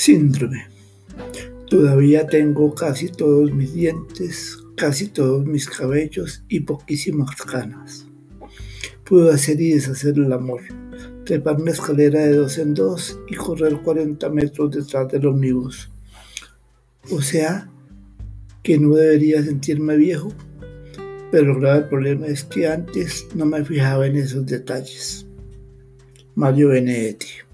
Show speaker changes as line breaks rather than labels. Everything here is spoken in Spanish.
Síndrome. Todavía tengo casi todos mis dientes, casi todos mis cabellos y poquísimas canas. Puedo hacer y deshacer el amor, trepar una escalera de dos en dos y correr 40 metros detrás del ómnibus. O sea, que no debería sentirme viejo, pero el grave problema es que antes no me fijaba en esos detalles. Mario Benedetti